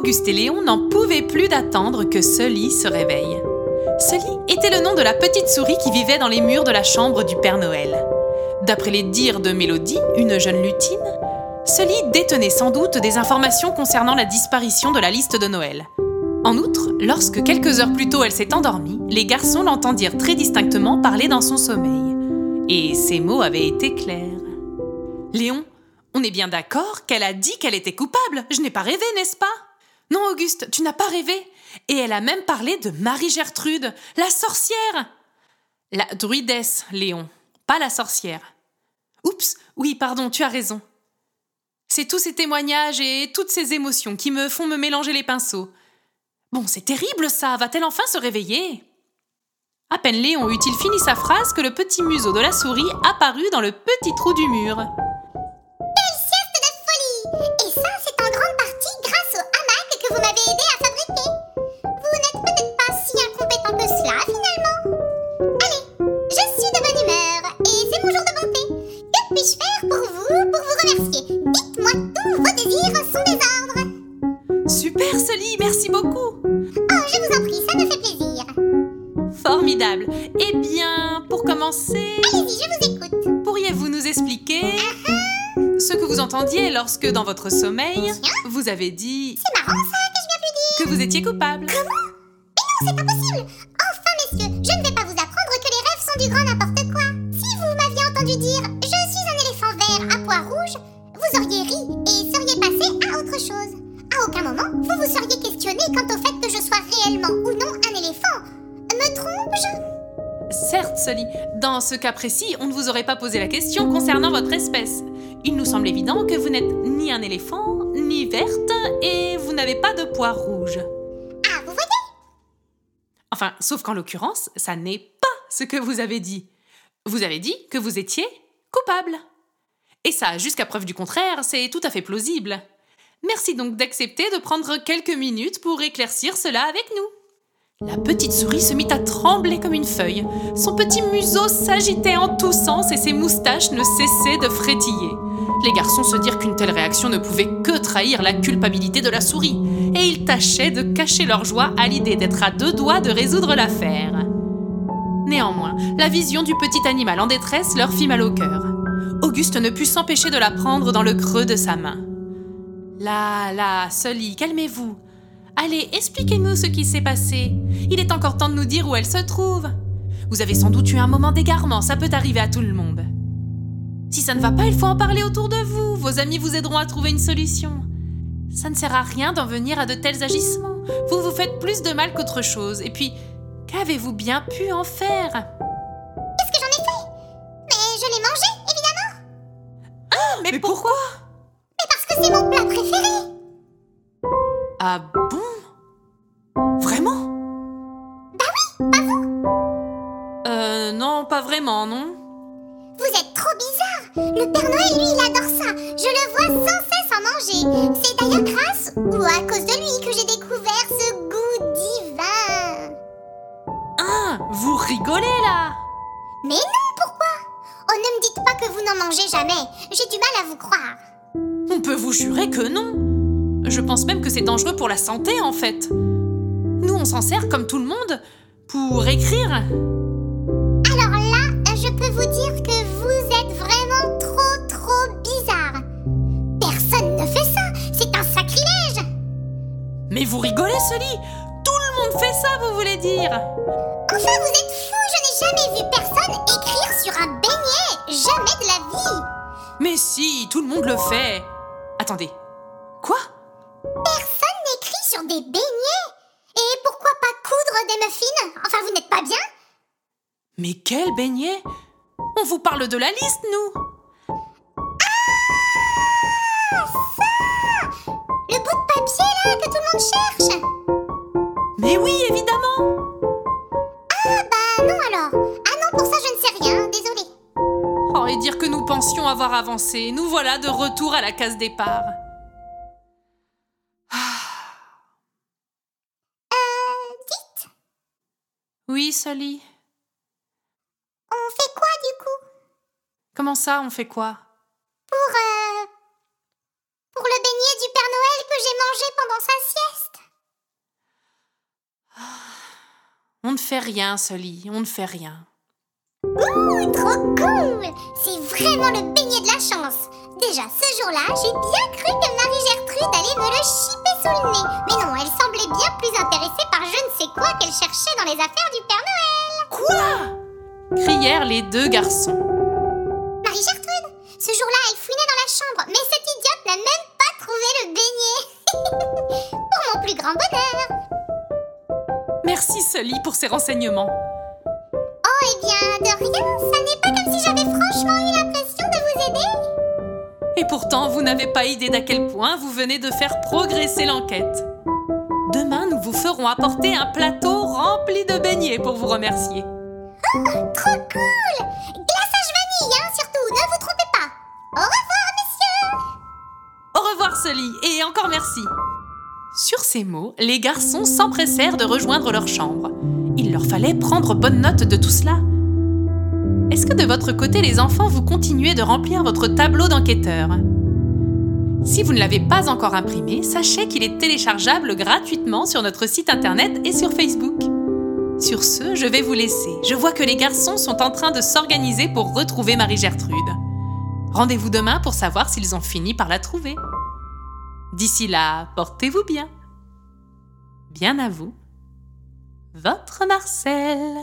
Auguste et Léon n'en pouvaient plus d'attendre que Sully se réveille. Sully était le nom de la petite souris qui vivait dans les murs de la chambre du Père Noël. D'après les dires de Mélodie, une jeune lutine, Sully détenait sans doute des informations concernant la disparition de la liste de Noël. En outre, lorsque quelques heures plus tôt elle s'est endormie, les garçons l'entendirent très distinctement parler dans son sommeil. Et ces mots avaient été clairs. Léon, on est bien d'accord qu'elle a dit qu'elle était coupable. Je n'ai pas rêvé, n'est-ce pas? Non, Auguste, tu n'as pas rêvé. Et elle a même parlé de Marie-Gertrude, la sorcière. La druidesse, Léon, pas la sorcière. Oups, oui, pardon, tu as raison. C'est tous ces témoignages et toutes ces émotions qui me font me mélanger les pinceaux. Bon, c'est terrible ça, va-t-elle enfin se réveiller? À peine Léon eut-il fini sa phrase que le petit museau de la souris apparut dans le petit trou du mur. Super, Sully, merci beaucoup. Oh, je vous en prie, ça me fait plaisir. Formidable. Eh bien, pour commencer... Allez-y, je vous écoute. Pourriez-vous nous expliquer uh-huh. ce que vous entendiez lorsque, dans votre sommeil, vous avez dit... C'est marrant ça, que je viens plus dire. Que vous étiez coupable. Comment? Mais non, c'est pas possible. Enfin, messieurs, je ne vais pas vous apprendre que les rêves sont du grand n'importe quoi. Si vous m'aviez entendu dire « rouge », vous auriez ri et seriez passé à autre chose. À aucun moment, vous vous seriez questionné quant au fait que je sois réellement ou non un éléphant. Me trompe-je? Certes, Sully. Dans ce cas précis, on ne vous aurait pas posé la question concernant votre espèce. Il nous semble évident que vous n'êtes ni un éléphant, ni verte, et vous n'avez pas de pois rouge. Ah, vous voyez? Enfin, sauf qu'en l'occurrence, ça n'est pas ce que vous avez dit. Vous avez dit que vous étiez coupable. Et ça, jusqu'à preuve du contraire, c'est tout à fait plausible. Merci donc d'accepter de prendre quelques minutes pour éclaircir cela avec nous. La petite souris se mit à trembler comme une feuille. Son petit museau s'agitait en tous sens et ses moustaches ne cessaient de frétiller. Les garçons se dirent qu'une telle réaction ne pouvait que trahir la culpabilité de la souris, et ils tâchaient de cacher leur joie à l'idée d'être à deux doigts de résoudre l'affaire. Néanmoins, la vision du petit animal en détresse leur fit mal au cœur. Auguste ne put s'empêcher de la prendre dans le creux de sa main. Là, là, Sully, calmez-vous. Allez, expliquez-nous ce qui s'est passé. Il est encore temps de nous dire où elle se trouve. Vous avez sans doute eu un moment d'égarement, ça peut arriver à tout le monde. Si ça ne va pas, il faut en parler autour de vous. Vos amis vous aideront à trouver une solution. Ça ne sert à rien d'en venir à de tels agissements. Vous vous faites plus de mal qu'autre chose. Et puis, qu'avez-vous bien pu en faire? Mais, pourquoi c'est mon plat préféré. Ah bon? Vraiment? Bah oui, pas vous Euh, non, pas vraiment, non. Vous êtes trop bizarre. Le Père Noël, lui, il adore ça. Je le vois sans cesse en manger. C'est d'ailleurs grâce ou à cause de lui que j'ai découvert ce goût divin. Ah, vous rigolez là Mais non, pourquoi ne me dites pas que vous n'en mangez jamais. J'ai du mal à vous croire. On peut vous jurer que non. Je pense même que c'est dangereux pour la santé, en fait. Nous, on s'en sert comme tout le monde pour écrire. Alors là, je peux vous dire que vous êtes vraiment trop, trop bizarre. Personne ne fait ça. C'est un sacrilège. Mais vous rigolez, Sully Tout le monde fait ça, vous voulez dire Enfin, vous êtes fou. Je n'ai jamais vu personne écrire sur un beignet. Jamais de la vie. Mais si, tout le monde le fait. Attendez. Quoi? Personne n'écrit sur des beignets Et pourquoi pas coudre des muffins? Enfin, vous n'êtes pas bien? Mais quel beignet? On vous parle de la liste, nous Ah Ça Le bout de papier, là, que tout le monde cherche avoir avancé. Nous voilà de retour à la case départ. Euh, dites, Oui, Sully. on fait quoi du coup? Comment ça, on fait quoi? Pour, euh, pour le beignet du Père Noël que j'ai mangé pendant sa sieste On ne fait rien, Sully, on ne fait rien. Ouh, trop cool vraiment le beignet de la chance Déjà, ce jour-là, j'ai bien cru que Marie-Gertrude allait me le chipper sous le nez. Mais non, elle semblait bien plus intéressée par je ne sais quoi qu'elle cherchait dans les affaires du Père Noël. Quoi? Crièrent les deux garçons. Marie-Gertrude, ce jour-là, elle fouinait dans la chambre, mais cette idiote n'a même pas trouvé le beignet. Pour mon plus grand bonheur. Merci, Sully, pour ces renseignements. Oh, de rien, ça n'est pas comme si j'avais franchement eu l'impression de vous aider. Et pourtant, vous n'avez pas idée d'à quel point vous venez de faire progresser l'enquête. Demain, nous vous ferons apporter un plateau rempli de beignets pour vous remercier. Trop cool Glaçage vanille, hein, surtout, ne vous trompez pas. Au revoir, messieurs Au revoir, Sully, et encore merci. Sur ces mots, les garçons s'empressèrent de rejoindre leur chambre. Il leur fallait prendre bonne note de tout cela. Est-ce que de votre côté, les enfants, vous continuez de remplir votre tableau d'enquêteur Si vous ne l'avez pas encore imprimé, sachez qu'il est téléchargeable gratuitement sur notre site internet et sur Facebook. Sur ce, je vais vous laisser. Je vois que les garçons sont en train de s'organiser pour retrouver Marie-Gertrude. Rendez-vous demain pour savoir s'ils ont fini par la trouver. D'ici là, portez-vous bien. Bien à vous. Votre Marcel.